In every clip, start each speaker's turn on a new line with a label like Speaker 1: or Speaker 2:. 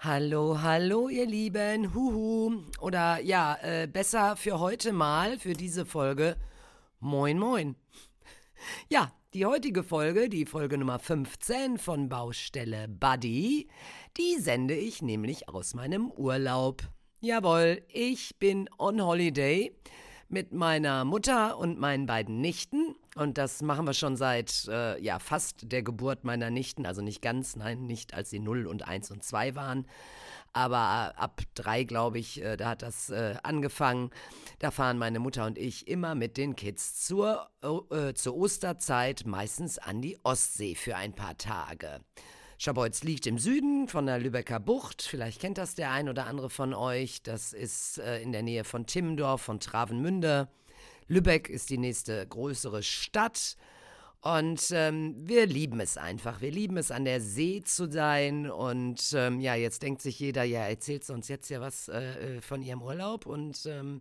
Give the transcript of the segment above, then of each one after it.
Speaker 1: Hallo, hallo, ihr Lieben. Huhu. Oder ja, äh, besser für heute mal, für diese Folge. Moin, moin. Ja, die heutige Folge, die Folge Nummer 15 von Baustelle Buddy, die sende ich nämlich aus meinem Urlaub. Jawohl, ich bin on Holiday mit meiner Mutter und meinen beiden Nichten. Und das machen wir schon seit äh, ja, fast der Geburt meiner Nichten. Also nicht ganz, nein, nicht als sie 0 und 1 und 2 waren. Aber ab drei, glaube ich, äh, da hat das äh, angefangen. Da fahren meine Mutter und ich immer mit den Kids zur, äh, zur Osterzeit, meistens an die Ostsee für ein paar Tage. Schabolz liegt im Süden von der Lübecker Bucht. Vielleicht kennt das der ein oder andere von euch. Das ist äh, in der Nähe von Timmendorf, von Travemünde. Lübeck ist die nächste größere Stadt. Und ähm, wir lieben es einfach. Wir lieben es, an der See zu sein. Und ähm, ja, jetzt denkt sich jeder, ja, erzählt uns jetzt ja was äh, äh, von ihrem Urlaub. Und ähm,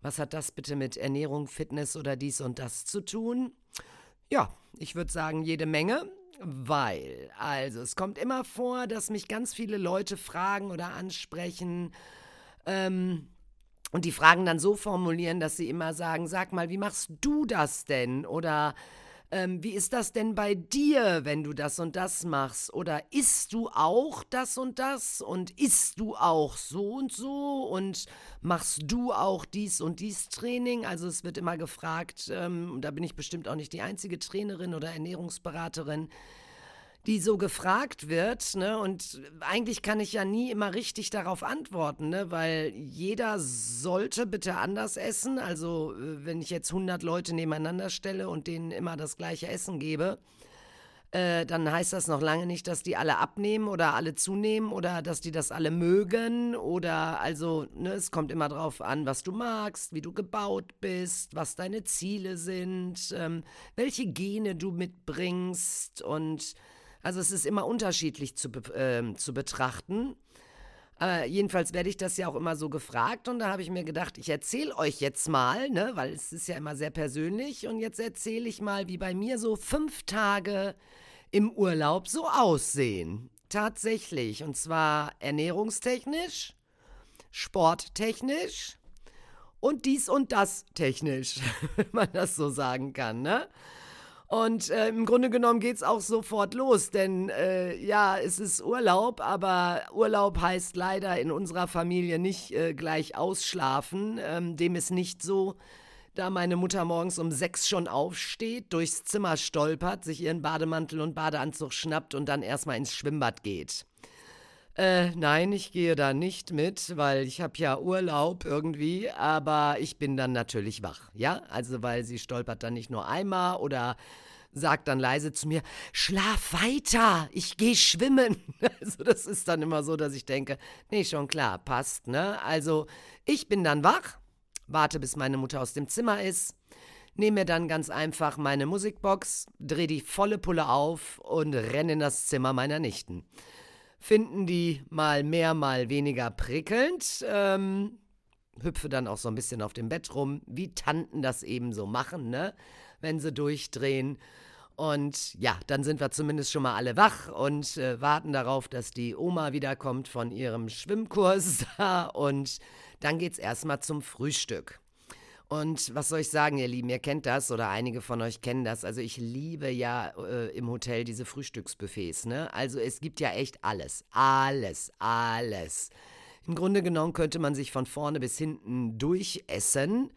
Speaker 1: was hat das bitte mit Ernährung, Fitness oder dies und das zu tun? Ja, ich würde sagen, jede Menge. Weil, also, es kommt immer vor, dass mich ganz viele Leute fragen oder ansprechen. Ähm, und die Fragen dann so formulieren, dass sie immer sagen: Sag mal, wie machst du das denn? Oder ähm, wie ist das denn bei dir, wenn du das und das machst? Oder isst du auch das und das? Und isst du auch so und so? Und machst du auch dies und dies Training? Also es wird immer gefragt, ähm, da bin ich bestimmt auch nicht die einzige Trainerin oder Ernährungsberaterin, die so gefragt wird, ne? Und eigentlich kann ich ja nie immer richtig darauf antworten, ne? Weil jeder sollte bitte anders essen. Also, äh, wenn ich jetzt 100 Leute nebeneinander stelle und denen immer das gleiche Essen gebe, äh, dann heißt das noch lange nicht, dass die alle abnehmen oder alle zunehmen oder dass die das alle mögen oder also, ne, es kommt immer drauf an, was du magst, wie du gebaut bist, was deine Ziele sind, ähm, welche Gene du mitbringst und also es ist immer unterschiedlich zu, äh, zu betrachten. Aber jedenfalls werde ich das ja auch immer so gefragt und da habe ich mir gedacht, ich erzähle euch jetzt mal, ne, weil es ist ja immer sehr persönlich und jetzt erzähle ich mal, wie bei mir so fünf Tage im Urlaub so aussehen. Tatsächlich. Und zwar ernährungstechnisch, sporttechnisch und dies und das technisch, wenn man das so sagen kann, ne? Und äh, im Grunde genommen geht es auch sofort los, denn äh, ja, es ist Urlaub, aber Urlaub heißt leider in unserer Familie nicht äh, gleich ausschlafen. Ähm, dem ist nicht so, da meine Mutter morgens um sechs schon aufsteht, durchs Zimmer stolpert, sich ihren Bademantel und Badeanzug schnappt und dann erstmal ins Schwimmbad geht. Äh, nein, ich gehe da nicht mit, weil ich habe ja Urlaub irgendwie, aber ich bin dann natürlich wach, ja? Also, weil sie stolpert dann nicht nur einmal oder sagt dann leise zu mir, schlaf weiter, ich gehe schwimmen. Also, das ist dann immer so, dass ich denke, nee, schon klar, passt, ne? Also, ich bin dann wach, warte, bis meine Mutter aus dem Zimmer ist, nehme mir dann ganz einfach meine Musikbox, drehe die volle Pulle auf und renne in das Zimmer meiner Nichten finden die mal mehr, mal weniger prickelnd. Ähm, hüpfe dann auch so ein bisschen auf dem Bett rum, wie Tanten das eben so machen, ne? Wenn sie durchdrehen. Und ja, dann sind wir zumindest schon mal alle wach und äh, warten darauf, dass die Oma wiederkommt von ihrem Schwimmkurs. Und dann geht's erstmal zum Frühstück. Und was soll ich sagen, ihr Lieben, ihr kennt das oder einige von euch kennen das. Also ich liebe ja äh, im Hotel diese Frühstücksbuffets, ne? Also es gibt ja echt alles, alles, alles. Im Grunde genommen könnte man sich von vorne bis hinten durchessen.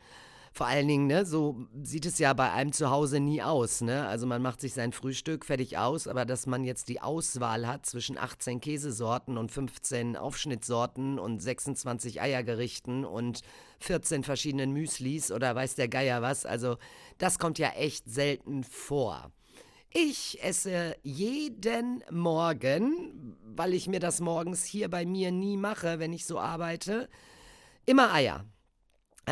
Speaker 1: Vor allen Dingen, ne, so sieht es ja bei einem zu Hause nie aus, ne? Also man macht sich sein Frühstück fertig aus, aber dass man jetzt die Auswahl hat zwischen 18 Käsesorten und 15 Aufschnittsorten und 26 Eiergerichten und 14 verschiedenen Müslis oder weiß der Geier was, also das kommt ja echt selten vor. Ich esse jeden Morgen, weil ich mir das morgens hier bei mir nie mache, wenn ich so arbeite, immer Eier.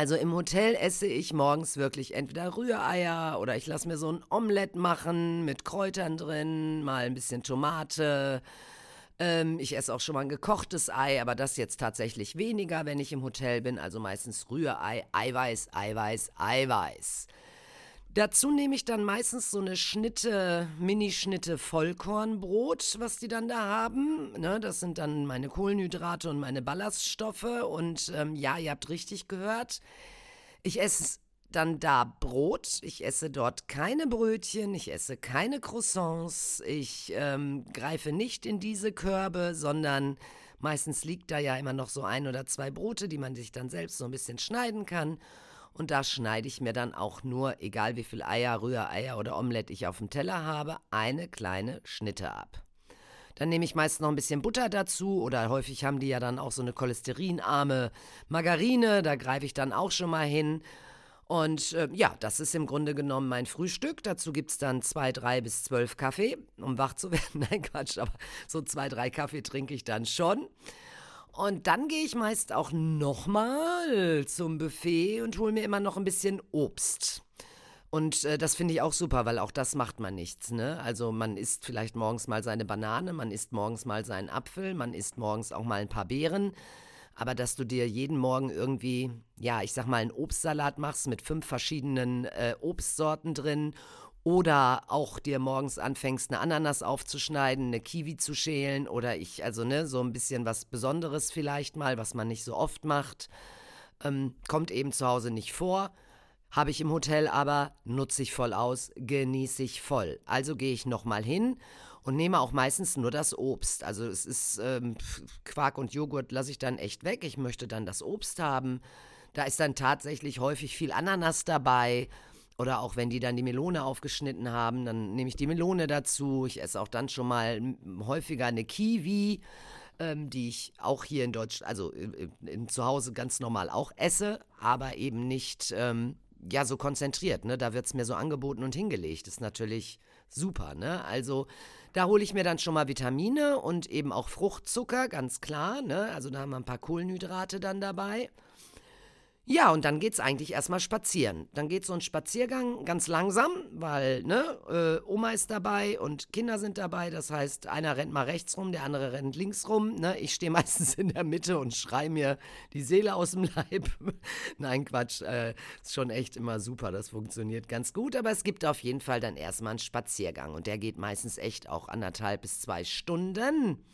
Speaker 1: Also im Hotel esse ich morgens wirklich entweder Rühreier oder ich lasse mir so ein Omelett machen mit Kräutern drin, mal ein bisschen Tomate. Ähm, ich esse auch schon mal ein gekochtes Ei, aber das jetzt tatsächlich weniger, wenn ich im Hotel bin. Also meistens Rührei, Eiweiß, Eiweiß, Eiweiß. Dazu nehme ich dann meistens so eine Schnitte, Minischnitte Vollkornbrot, was die dann da haben. Ne, das sind dann meine Kohlenhydrate und meine Ballaststoffe. Und ähm, ja, ihr habt richtig gehört. Ich esse dann da Brot. Ich esse dort keine Brötchen. Ich esse keine Croissants. Ich ähm, greife nicht in diese Körbe, sondern meistens liegt da ja immer noch so ein oder zwei Brote, die man sich dann selbst so ein bisschen schneiden kann. Und da schneide ich mir dann auch nur, egal wie viel Eier, Rühreier oder Omelette ich auf dem Teller habe, eine kleine Schnitte ab. Dann nehme ich meist noch ein bisschen Butter dazu oder häufig haben die ja dann auch so eine cholesterinarme Margarine, da greife ich dann auch schon mal hin. Und äh, ja, das ist im Grunde genommen mein Frühstück. Dazu gibt es dann zwei, drei bis zwölf Kaffee, um wach zu werden. Nein, Quatsch, aber so zwei, drei Kaffee trinke ich dann schon. Und dann gehe ich meist auch nochmal zum Buffet und hole mir immer noch ein bisschen Obst. Und äh, das finde ich auch super, weil auch das macht man nichts. Ne? Also man isst vielleicht morgens mal seine Banane, man isst morgens mal seinen Apfel, man isst morgens auch mal ein paar Beeren. Aber dass du dir jeden Morgen irgendwie, ja, ich sag mal, einen Obstsalat machst mit fünf verschiedenen äh, Obstsorten drin oder auch dir morgens anfängst, eine Ananas aufzuschneiden, eine Kiwi zu schälen oder ich, also ne, so ein bisschen was Besonderes vielleicht mal, was man nicht so oft macht. Ähm, kommt eben zu Hause nicht vor. Habe ich im Hotel aber, nutze ich voll aus, genieße ich voll. Also gehe ich nochmal hin und nehme auch meistens nur das Obst. Also es ist ähm, Quark und Joghurt lasse ich dann echt weg. Ich möchte dann das Obst haben. Da ist dann tatsächlich häufig viel Ananas dabei oder auch wenn die dann die Melone aufgeschnitten haben, dann nehme ich die Melone dazu. Ich esse auch dann schon mal häufiger eine Kiwi, ähm, die ich auch hier in Deutschland, also in, in, zu Hause ganz normal auch esse, aber eben nicht ähm, ja so konzentriert. Ne? Da wird es mir so angeboten und hingelegt. Das ist natürlich super. Ne? Also da hole ich mir dann schon mal Vitamine und eben auch Fruchtzucker, ganz klar. Ne? Also da haben wir ein paar Kohlenhydrate dann dabei. Ja, und dann geht's eigentlich erstmal spazieren. Dann geht so ein Spaziergang ganz langsam, weil, ne, äh, Oma ist dabei und Kinder sind dabei. Das heißt, einer rennt mal rechts rum, der andere rennt links rum. Ne? Ich stehe meistens in der Mitte und schrei mir die Seele aus dem Leib. Nein, Quatsch. Äh, ist schon echt immer super. Das funktioniert ganz gut. Aber es gibt auf jeden Fall dann erstmal einen Spaziergang. Und der geht meistens echt auch anderthalb bis zwei Stunden.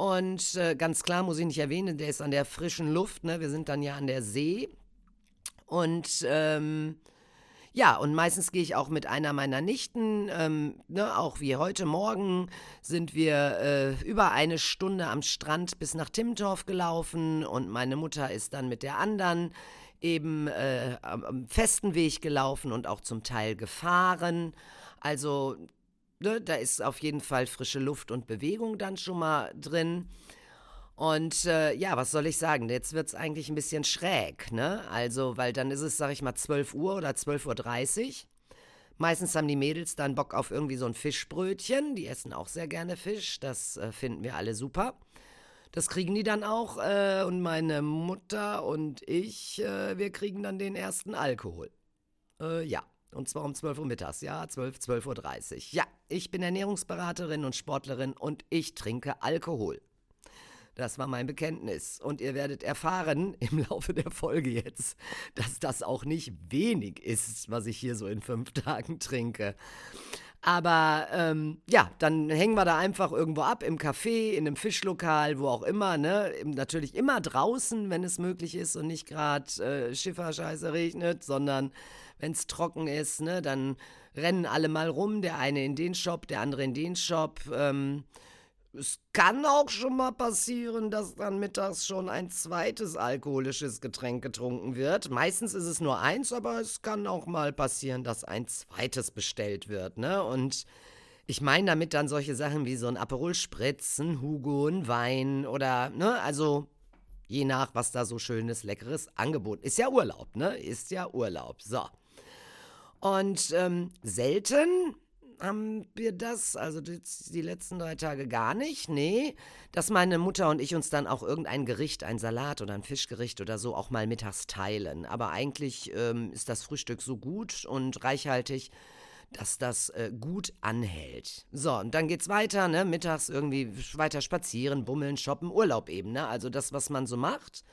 Speaker 1: Und äh, ganz klar muss ich nicht erwähnen, der ist an der frischen Luft. Ne? Wir sind dann ja an der See. Und ähm, ja, und meistens gehe ich auch mit einer meiner Nichten, ähm, ne, auch wie heute Morgen sind wir äh, über eine Stunde am Strand bis nach Timmendorf gelaufen und meine Mutter ist dann mit der anderen eben äh, am festen Weg gelaufen und auch zum Teil gefahren. Also ne, da ist auf jeden Fall frische Luft und Bewegung dann schon mal drin. Und äh, ja, was soll ich sagen? Jetzt wird es eigentlich ein bisschen schräg, ne? Also, weil dann ist es, sag ich mal, 12 Uhr oder 12.30 Uhr. Meistens haben die Mädels dann Bock auf irgendwie so ein Fischbrötchen. Die essen auch sehr gerne Fisch. Das äh, finden wir alle super. Das kriegen die dann auch. Äh, und meine Mutter und ich, äh, wir kriegen dann den ersten Alkohol. Äh, ja. Und zwar um 12 Uhr mittags, ja, 12, 12.30 Uhr. Ja, ich bin Ernährungsberaterin und Sportlerin und ich trinke Alkohol. Das war mein Bekenntnis. Und ihr werdet erfahren im Laufe der Folge jetzt, dass das auch nicht wenig ist, was ich hier so in fünf Tagen trinke. Aber ähm, ja, dann hängen wir da einfach irgendwo ab, im Café, in einem Fischlokal, wo auch immer, ne? Natürlich immer draußen, wenn es möglich ist und nicht gerade äh, Schifferscheiße regnet, sondern wenn es trocken ist, ne, dann rennen alle mal rum, der eine in den Shop, der andere in den Shop. Ähm, es kann auch schon mal passieren, dass dann mittags schon ein zweites alkoholisches Getränk getrunken wird. Meistens ist es nur eins, aber es kann auch mal passieren, dass ein zweites bestellt wird, ne? Und ich meine damit dann solche Sachen wie so ein Aperol Spritz, ein Hugo, ein Wein oder, ne? Also je nach, was da so schönes, leckeres Angebot. Ist ja Urlaub, ne? Ist ja Urlaub. So. Und ähm, selten haben wir das, also die, die, letzten drei Tage gar nicht, nee, dass meine Mutter und ich uns dann auch irgendein Gericht, ein Salat oder ein Fischgericht oder so auch mal mittags teilen. Aber eigentlich ähm, ist das Frühstück so gut und reichhaltig, dass das äh, gut anhält. So, und dann geht's weiter, ne, mittags irgendwie weiter spazieren, bummeln, shoppen, Urlaub eben, ne, also das, was man so macht.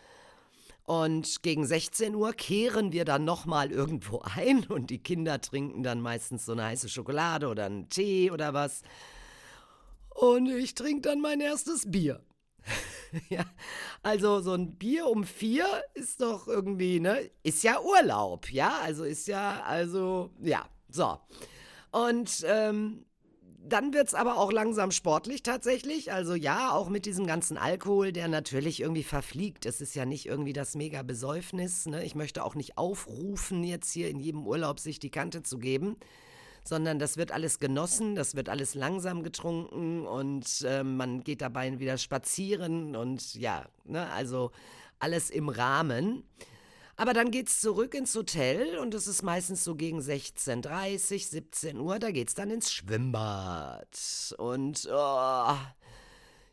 Speaker 1: Und gegen 16 Uhr kehren wir dann nochmal irgendwo ein und die Kinder trinken dann meistens so eine heiße Schokolade oder einen Tee oder was. Und ich trinke dann mein erstes Bier. ja, also so ein Bier um vier ist doch irgendwie, ne? Ist ja Urlaub, ja? Also ist ja, also, ja, so. Und ähm, dann wird es aber auch langsam sportlich tatsächlich. Also ja, auch mit diesem ganzen Alkohol, der natürlich irgendwie verfliegt. Es ist ja nicht irgendwie das mega Besäufnis. Ne? Ich möchte auch nicht aufrufen, jetzt hier in jedem Urlaub sich die Kante zu geben, sondern das wird alles genossen, das wird alles langsam getrunken und äh, man geht dabei wieder spazieren und ja, ne? also alles im Rahmen. Aber dann geht's zurück ins Hotel und es ist meistens so gegen 16.30, 17 Uhr, da geht's dann ins Schwimmbad. Und oh,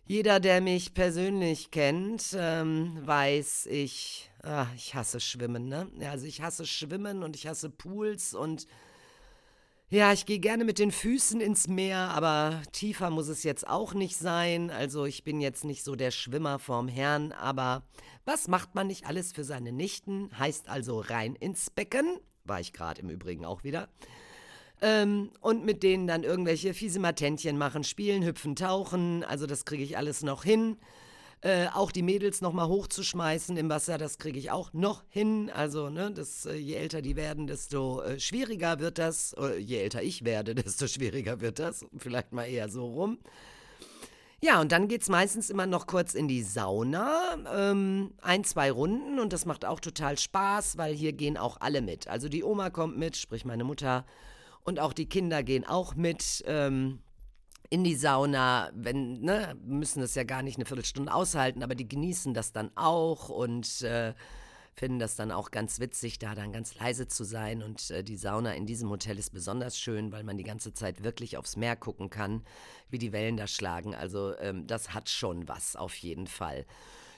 Speaker 1: jeder, der mich persönlich kennt, ähm, weiß, ich, ah, ich hasse Schwimmen, ne? Also ich hasse Schwimmen und ich hasse Pools und ja, ich gehe gerne mit den Füßen ins Meer, aber tiefer muss es jetzt auch nicht sein. Also ich bin jetzt nicht so der Schwimmer vorm Herrn, aber was macht man nicht alles für seine Nichten? Heißt also rein ins Becken, war ich gerade im Übrigen auch wieder. Ähm, und mit denen dann irgendwelche fiese Matentchen machen, spielen, hüpfen, tauchen. Also das kriege ich alles noch hin. Äh, auch die Mädels nochmal hochzuschmeißen im Wasser, das kriege ich auch noch hin. Also, ne, das, äh, je älter die werden, desto äh, schwieriger wird das. Äh, je älter ich werde, desto schwieriger wird das. Vielleicht mal eher so rum. Ja, und dann geht es meistens immer noch kurz in die Sauna. Ähm, ein, zwei Runden und das macht auch total Spaß, weil hier gehen auch alle mit. Also die Oma kommt mit, sprich meine Mutter, und auch die Kinder gehen auch mit. Ähm, in die Sauna, wenn, ne, müssen das ja gar nicht eine Viertelstunde aushalten, aber die genießen das dann auch und äh, finden das dann auch ganz witzig, da dann ganz leise zu sein. Und äh, die Sauna in diesem Hotel ist besonders schön, weil man die ganze Zeit wirklich aufs Meer gucken kann, wie die Wellen da schlagen. Also ähm, das hat schon was auf jeden Fall.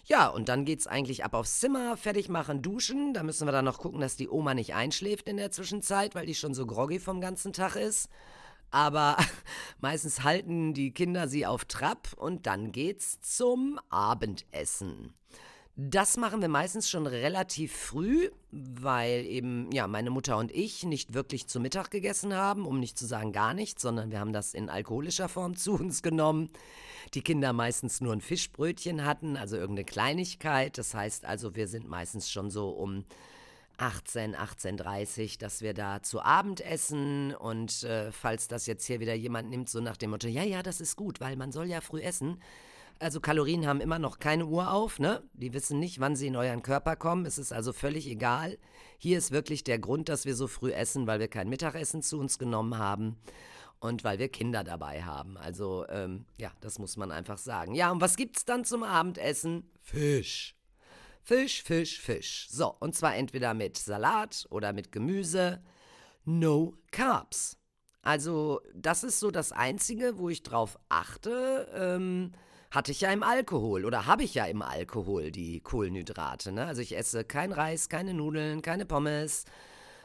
Speaker 1: Ja, und dann geht's eigentlich ab aufs Zimmer, fertig machen, duschen. Da müssen wir dann noch gucken, dass die Oma nicht einschläft in der Zwischenzeit, weil die schon so groggy vom ganzen Tag ist aber meistens halten die Kinder sie auf Trab und dann geht's zum Abendessen. Das machen wir meistens schon relativ früh, weil eben ja meine Mutter und ich nicht wirklich zu Mittag gegessen haben, um nicht zu sagen gar nichts, sondern wir haben das in alkoholischer Form zu uns genommen. Die Kinder meistens nur ein Fischbrötchen hatten, also irgendeine Kleinigkeit. Das heißt also, wir sind meistens schon so um 18, 18.30 dass wir da zu Abend essen und äh, falls das jetzt hier wieder jemand nimmt, so nach dem Motto, ja, ja, das ist gut, weil man soll ja früh essen. Also Kalorien haben immer noch keine Uhr auf, ne? Die wissen nicht, wann sie in euren Körper kommen. Es ist also völlig egal. Hier ist wirklich der Grund, dass wir so früh essen, weil wir kein Mittagessen zu uns genommen haben und weil wir Kinder dabei haben. Also, ähm, ja, das muss man einfach sagen. Ja, und was gibt's dann zum Abendessen? Fisch. Fisch, Fisch, Fisch. So, und zwar entweder mit Salat oder mit Gemüse. No Carbs. Also, das ist so das Einzige, wo ich drauf achte. Ähm, hatte ich ja im Alkohol oder habe ich ja im Alkohol die Kohlenhydrate. Ne? Also, ich esse kein Reis, keine Nudeln, keine Pommes.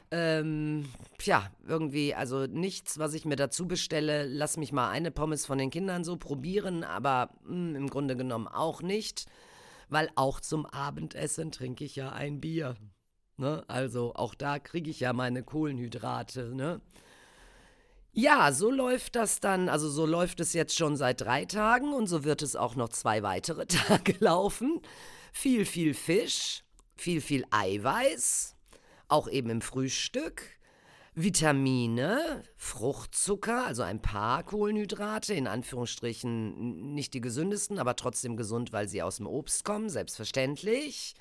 Speaker 1: Ähm, tja, irgendwie, also nichts, was ich mir dazu bestelle. Lass mich mal eine Pommes von den Kindern so probieren, aber mh, hm, im Grunde genommen auch nicht weil auch zum Abendessen trinke ich ja ein Bier. Ne? Also auch da kriege ich ja meine Kohlenhydrate. Ne? Ja, so läuft das dann, also so läuft es jetzt schon seit drei Tagen und so wird es auch noch zwei weitere Tage laufen. Viel, viel Fisch, viel, viel Eiweiß, auch eben im Frühstück. Vitamine, Fruchtzucker, also ein paar Kohlenhydrate, in Anführungsstrichen nicht die gesündesten, aber trotzdem gesund, weil sie aus dem Obst kommen, selbstverständlich.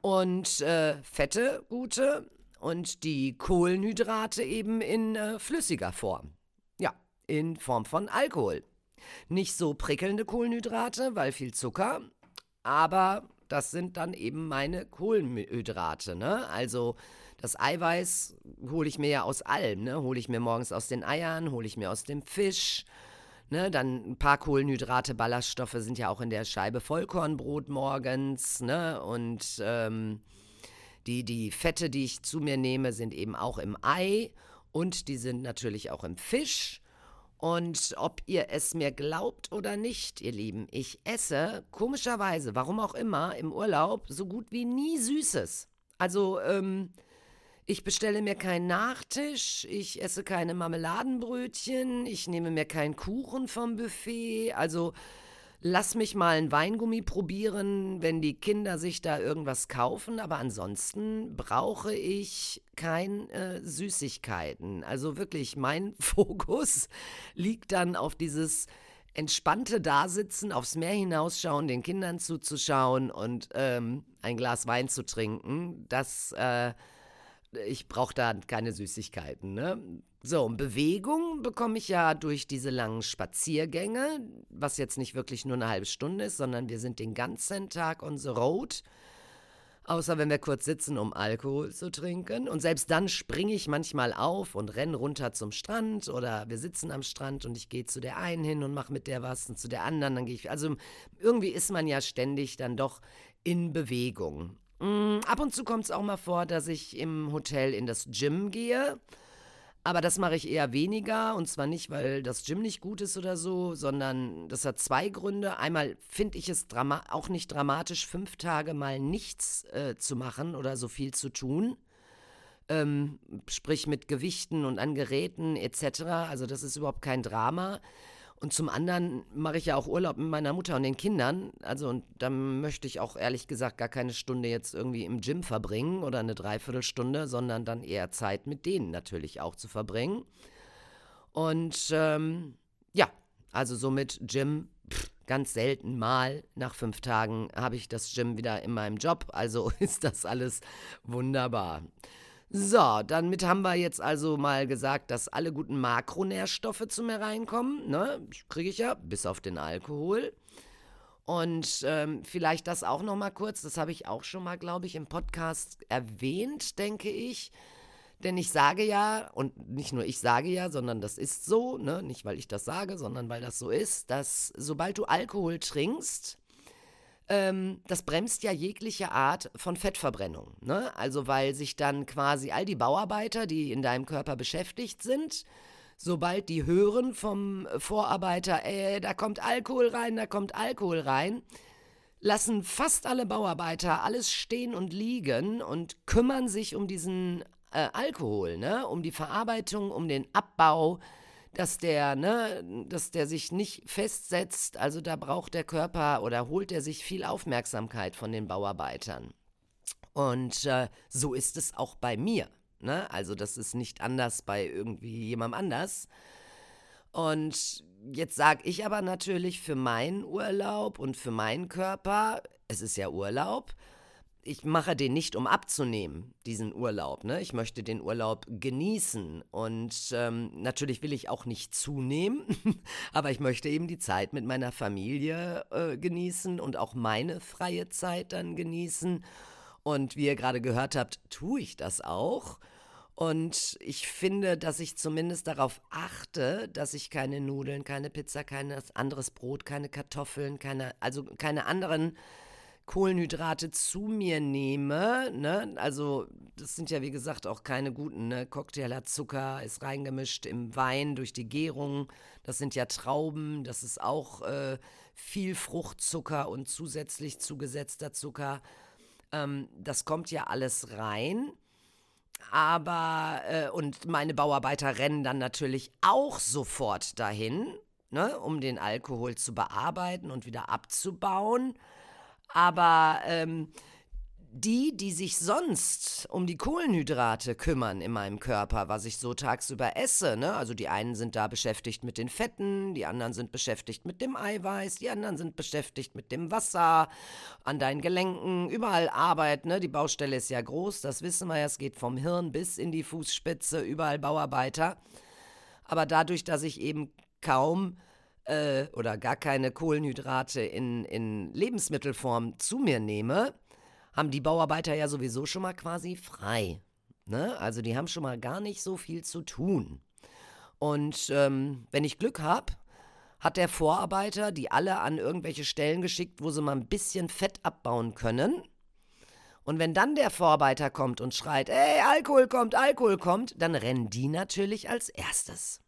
Speaker 1: Und äh, Fette, gute. Und die Kohlenhydrate eben in äh, flüssiger Form. Ja, in Form von Alkohol. Nicht so prickelnde Kohlenhydrate, weil viel Zucker, aber das sind dann eben meine Kohlenhydrate, ne? Also das Eiweiß hole ich mir ja aus allem, ne? Hole ich mir morgens aus den Eiern, hole ich mir aus dem Fisch. Ne, dann ein paar Kohlenhydrate, Ballaststoffe sind ja auch in der Scheibe Vollkornbrot morgens. Ne? Und ähm, die, die Fette, die ich zu mir nehme, sind eben auch im Ei und die sind natürlich auch im Fisch. Und ob ihr es mir glaubt oder nicht, ihr Lieben, ich esse komischerweise, warum auch immer, im Urlaub so gut wie nie Süßes. Also, ähm, ich bestelle mir keinen Nachtisch, ich esse keine Marmeladenbrötchen, ich nehme mir keinen Kuchen vom Buffet. Also lass mich mal ein Weingummi probieren, wenn die Kinder sich da irgendwas kaufen. Aber ansonsten brauche ich keine äh, Süßigkeiten. Also wirklich, mein Fokus liegt dann auf dieses entspannte Dasitzen, aufs Meer hinausschauen, den Kindern zuzuschauen und ähm, ein Glas Wein zu trinken. Das äh, ich brauche da keine Süßigkeiten. Ne? So, und Bewegung bekomme ich ja durch diese langen Spaziergänge, was jetzt nicht wirklich nur eine halbe Stunde ist, sondern wir sind den ganzen Tag on the road. Außer wenn wir kurz sitzen, um Alkohol zu trinken. Und selbst dann springe ich manchmal auf und renne runter zum Strand oder wir sitzen am Strand und ich gehe zu der einen hin und mache mit der was und zu der anderen, dann gehe ich. Also irgendwie ist man ja ständig dann doch in Bewegung. Mm, ab und zu kommt es auch mal vor, dass ich im Hotel in das Gym gehe. Aber das mache ich eher weniger. Und zwar nicht, weil das Gym nicht gut ist oder so, sondern das hat zwei Gründe. Einmal finde ich es auch nicht dramatisch, fünf Tage mal nichts äh, zu machen oder so viel zu tun. Ähm, sprich mit Gewichten und an Geräten etc. Also das ist überhaupt kein Drama. Und zum anderen mache ich ja auch Urlaub mit meiner Mutter und den Kindern. Also, und da möchte ich auch ehrlich gesagt gar keine Stunde jetzt irgendwie im Gym verbringen oder eine Dreiviertelstunde, sondern dann eher Zeit mit denen natürlich auch zu verbringen. Und ähm, ja, also somit Gym pff, ganz selten mal. Nach fünf Tagen habe ich das Gym wieder in meinem Job. Also ist das alles wunderbar. So, damit haben wir jetzt also mal gesagt, dass alle guten Makronährstoffe zu mir reinkommen. Ne? Kriege ich ja, bis auf den Alkohol. Und ähm, vielleicht das auch noch mal kurz, das habe ich auch schon mal, glaube ich, im Podcast erwähnt, denke ich. Denn ich sage ja, und nicht nur ich sage ja, sondern das ist so, ne? nicht weil ich das sage, sondern weil das so ist, dass sobald du Alkohol trinkst, ähm, das bremst ja jegliche Art von Fettverbrennung. Ne? Also weil sich dann quasi all die Bauarbeiter, die in deinem Körper beschäftigt sind, sobald die hören vom Vorarbeiter, äh, da kommt Alkohol rein, da kommt Alkohol rein, lassen fast alle Bauarbeiter alles stehen und liegen und kümmern sich um diesen äh, Alkohol, ne? um die Verarbeitung, um den Abbau dass der, ne, dass der sich nicht festsetzt. Also da braucht der Körper oder holt er sich viel Aufmerksamkeit von den Bauarbeitern. Und äh, so ist es auch bei mir. Ne? Also das ist nicht anders bei irgendwie jemandem anders. Und jetzt sage ich aber natürlich für meinen Urlaub und für meinen Körper, es ist ja Urlaub, ich mache den nicht, um abzunehmen, diesen Urlaub. Ne? Ich möchte den Urlaub genießen. Und ähm, natürlich will ich auch nicht zunehmen, aber ich möchte eben die Zeit mit meiner Familie äh, genießen und auch meine freie Zeit dann genießen. Und wie ihr gerade gehört habt, tue ich das auch. Und ich finde, dass ich zumindest darauf achte, dass ich keine Nudeln, keine Pizza, kein anderes Brot, keine Kartoffeln, keine, also keine anderen Kohlenhydrate zu mir nehme, ne, also das sind ja wie gesagt auch keine guten, ne, Cocktail hat Zucker, ist reingemischt im Wein durch die Gärung, das sind ja Trauben, das ist auch äh, viel Fruchtzucker und zusätzlich zugesetzter Zucker, ähm, das kommt ja alles rein. Aber, äh, und meine Bauarbeiter rennen dann natürlich auch sofort dahin, ne, um den Alkohol zu bearbeiten und wieder abzubauen. Aber ähm, die, die sich sonst um die Kohlenhydrate kümmern in meinem Körper, was ich so tagsüber esse, ne? Also die einen sind da beschäftigt mit den Fetten, die anderen sind beschäftigt mit dem Eiweiß, die anderen sind beschäftigt mit dem Wasser, an deinen Gelenken, überall Arbeit, ne? Die Baustelle ist ja groß, das wissen wir ja, es geht vom Hirn bis in die Fußspitze, überall Bauarbeiter. Aber dadurch, dass ich eben kaum äh, oder gar keine Kohlenhydrate in, in Lebensmittelform zu mir nehme, haben die Bauarbeiter ja sowieso schon mal quasi frei. Ne? Also die haben schon mal gar nicht so viel zu tun. Und ähm, wenn ich Glück habe, hat der Vorarbeiter die alle an irgendwelche Stellen geschickt, wo sie mal ein bisschen Fett abbauen können. Und wenn dann der Vorarbeiter kommt und schreit, ey, Alkohol kommt, Alkohol kommt, dann rennen die natürlich als erstes.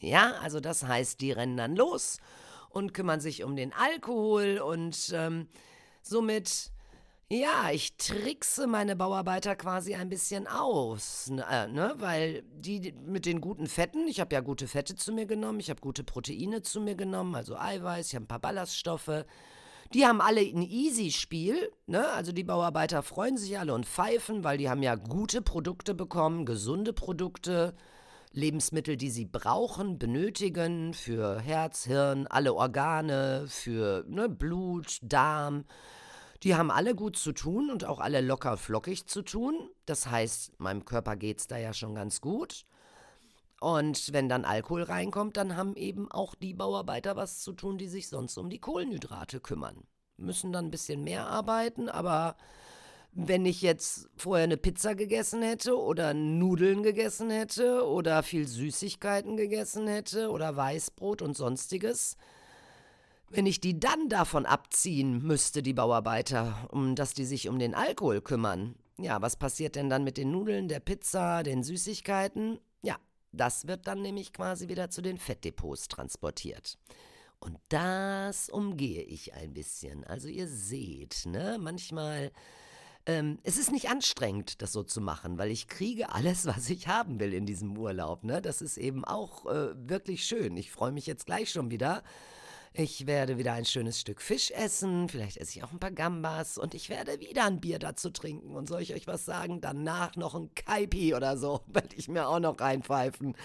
Speaker 1: Ja, also das heißt, die rennen dann los und kümmern sich um den Alkohol und ähm, somit ja, ich trickse meine Bauarbeiter quasi ein bisschen aus, ne, äh, ne? weil die mit den guten Fetten, ich habe ja gute Fette zu mir genommen, ich habe gute Proteine zu mir genommen, also Eiweiß, ich habe ein paar Ballaststoffe. Die haben alle ein Easy-Spiel, ne? Also die Bauarbeiter freuen sich alle und pfeifen, weil die haben ja gute Produkte bekommen, gesunde Produkte, Lebensmittel, die sie brauchen, benötigen für Herz, Hirn, alle Organe, für ne, Blut, Darm. Die haben alle gut zu tun und auch alle locker flockig zu tun. Das heißt, meinem Körper geht es da ja schon ganz gut. Und wenn dann Alkohol reinkommt, dann haben eben auch die Bauarbeiter was zu tun, die sich sonst um die Kohlenhydrate kümmern. Müssen dann ein bisschen mehr arbeiten, aber wenn ich jetzt vorher eine Pizza gegessen hätte oder Nudeln gegessen hätte oder viel Süßigkeiten gegessen hätte oder Weißbrot und sonstiges, wenn ich die dann davon abziehen müsste, die Bauarbeiter, um dass die sich um den Alkohol kümmern, ja, was passiert denn dann mit den Nudeln, der Pizza, den Süßigkeiten? Ja, das wird dann nämlich quasi wieder zu den Fettdepots transportiert. Und das umgehe ich ein bisschen. Also ihr seht, ne, manchmal ähm, es ist nicht anstrengend, das so zu machen, weil ich kriege alles, was ich haben will in diesem Urlaub. Ne? Das ist eben auch äh, wirklich schön. Ich freue mich jetzt gleich schon wieder ich werde wieder ein schönes Stück Fisch essen, vielleicht esse ich auch ein paar Gambas und ich werde wieder ein Bier dazu trinken. Und soll ich euch was sagen? Danach noch ein Kaipi oder so, werde ich mir auch noch reinpfeifen.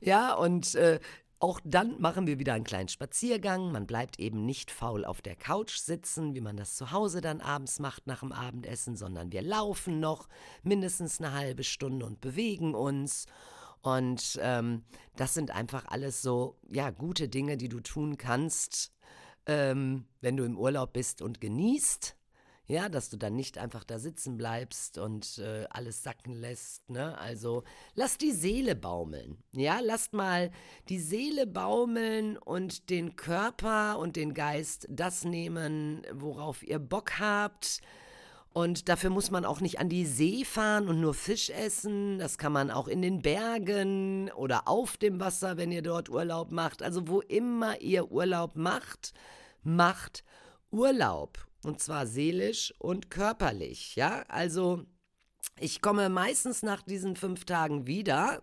Speaker 1: Ja, und äh, auch dann machen wir wieder einen kleinen Spaziergang. Man bleibt eben nicht faul auf der Couch sitzen, wie man das zu Hause dann abends macht nach dem Abendessen, sondern wir laufen noch mindestens eine halbe Stunde und bewegen uns. Und ähm, das sind einfach alles so, ja, gute Dinge, die du tun kannst, ähm, wenn du im Urlaub bist und genießt. Ja, dass du dann nicht einfach da sitzen bleibst und äh, alles sacken lässt. Ne? Also lass die Seele baumeln. Ja, lasst mal die Seele baumeln und den Körper und den Geist das nehmen, worauf ihr Bock habt. Und dafür muss man auch nicht an die See fahren und nur Fisch essen. Das kann man auch in den Bergen oder auf dem Wasser, wenn ihr dort Urlaub macht. Also wo immer ihr Urlaub macht, macht Urlaub. Und zwar seelisch und körperlich. Ja, also ich komme meistens nach diesen fünf Tagen wieder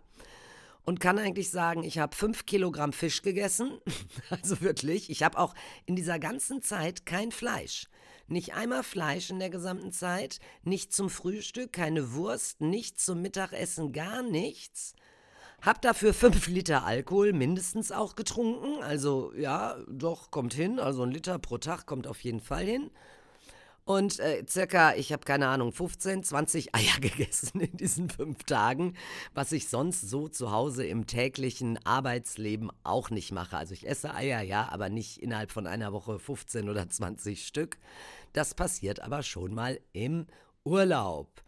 Speaker 1: und kann eigentlich sagen, ich habe fünf Kilogramm Fisch gegessen. Also wirklich, ich habe auch in dieser ganzen Zeit kein Fleisch. Nicht einmal Fleisch in der gesamten Zeit, nicht zum Frühstück, keine Wurst, nichts zum Mittagessen, gar nichts. Hab dafür fünf Liter Alkohol mindestens auch getrunken. Also ja, doch, kommt hin. Also ein Liter pro Tag kommt auf jeden Fall hin. Und äh, circa, ich habe keine Ahnung, 15, 20 Eier gegessen in diesen fünf Tagen, was ich sonst so zu Hause im täglichen Arbeitsleben auch nicht mache. Also ich esse Eier, ja, aber nicht innerhalb von einer Woche 15 oder 20 Stück. Das passiert aber schon mal im Urlaub.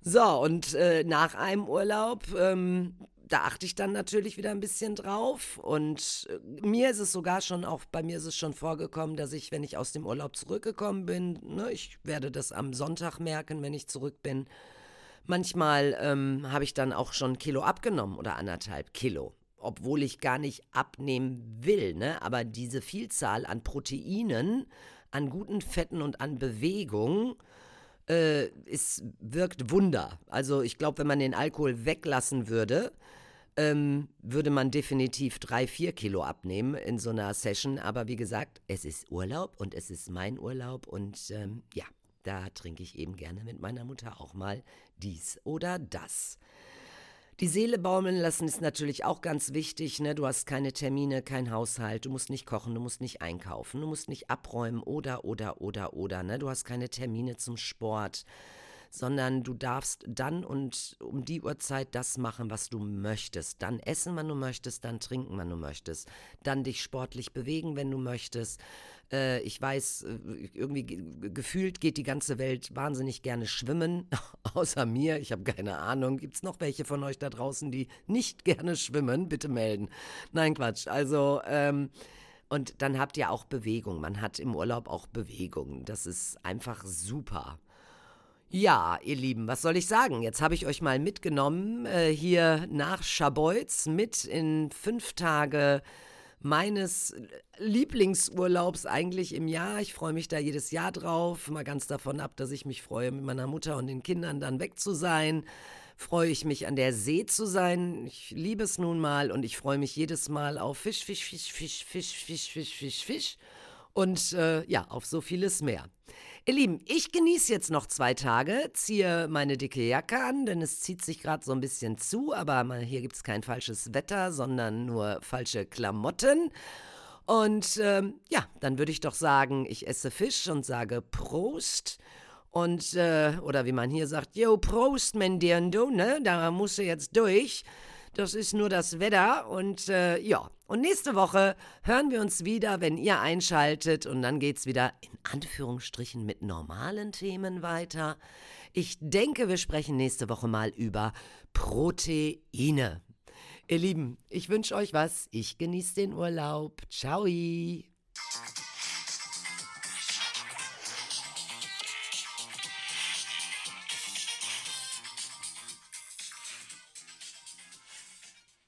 Speaker 1: So, und äh, nach einem Urlaub ähm, da achte ich dann natürlich wieder ein bisschen drauf. Und äh, mir ist es sogar schon, auch bei mir ist es schon vorgekommen, dass ich, wenn ich aus dem Urlaub zurückgekommen bin, ne, ich werde das am Sonntag merken, wenn ich zurück bin. Manchmal ähm, habe ich dann auch schon ein Kilo abgenommen oder anderthalb Kilo. Obwohl ich gar nicht abnehmen will, ne? Aber diese Vielzahl an Proteinen, an guten Fetten und an Bewegung, äh, es wirkt Wunder. Also ich glaube, wenn man den Alkohol weglassen würde, ähm, würde man definitiv drei, vier Kilo abnehmen in so einer Session. Aber wie gesagt, es ist Urlaub und es ist mein Urlaub und ähm, ja, da trinke ich eben gerne mit meiner Mutter auch mal dies oder das. Die Seele baumeln lassen ist natürlich auch ganz wichtig. Ne? Du hast keine Termine, kein Haushalt, du musst nicht kochen, du musst nicht einkaufen, du musst nicht abräumen oder, oder, oder, oder. Ne? Du hast keine Termine zum Sport sondern du darfst dann und um die Uhrzeit das machen, was du möchtest. Dann essen, wann du möchtest, dann trinken, wann du möchtest. Dann dich sportlich bewegen, wenn du möchtest. Äh, ich weiß, äh, irgendwie gefühlt geht die ganze Welt wahnsinnig gerne schwimmen, außer mir. Ich habe keine Ahnung. Gibt es noch welche von euch da draußen, die nicht gerne schwimmen? Bitte melden. Nein, Quatsch. Also, ähm, und dann habt ihr auch Bewegung. Man hat im Urlaub auch Bewegung. Das ist einfach super. Ja, ihr Lieben, was soll ich sagen? Jetzt habe ich euch mal mitgenommen äh, hier nach Schabolz mit in fünf Tage meines Lieblingsurlaubs eigentlich im Jahr. Ich freue mich da jedes Jahr drauf. Mal ganz davon ab, dass ich mich freue, mit meiner Mutter und den Kindern dann weg zu sein. Freue ich mich an der See zu sein. Ich liebe es nun mal und ich freue mich jedes Mal auf Fisch, Fisch, Fisch, Fisch, Fisch, Fisch, Fisch, Fisch, Fisch. Und äh, ja, auf so vieles mehr. Ihr Lieben, ich genieße jetzt noch zwei Tage, ziehe meine dicke Jacke an, denn es zieht sich gerade so ein bisschen zu, aber hier gibt es kein falsches Wetter, sondern nur falsche Klamotten. Und ähm, ja, dann würde ich doch sagen, ich esse Fisch und sage Prost. Und, äh, oder wie man hier sagt, yo, Prost, mein Dirndo, ne? Da musst du jetzt durch. Das ist nur das Wetter und äh, ja. Und nächste Woche hören wir uns wieder, wenn ihr einschaltet und dann geht's wieder in Anführungsstrichen mit normalen Themen weiter. Ich denke, wir sprechen nächste Woche mal über Proteine. Ihr Lieben, ich wünsche euch was. Ich genieße den Urlaub. Ciao.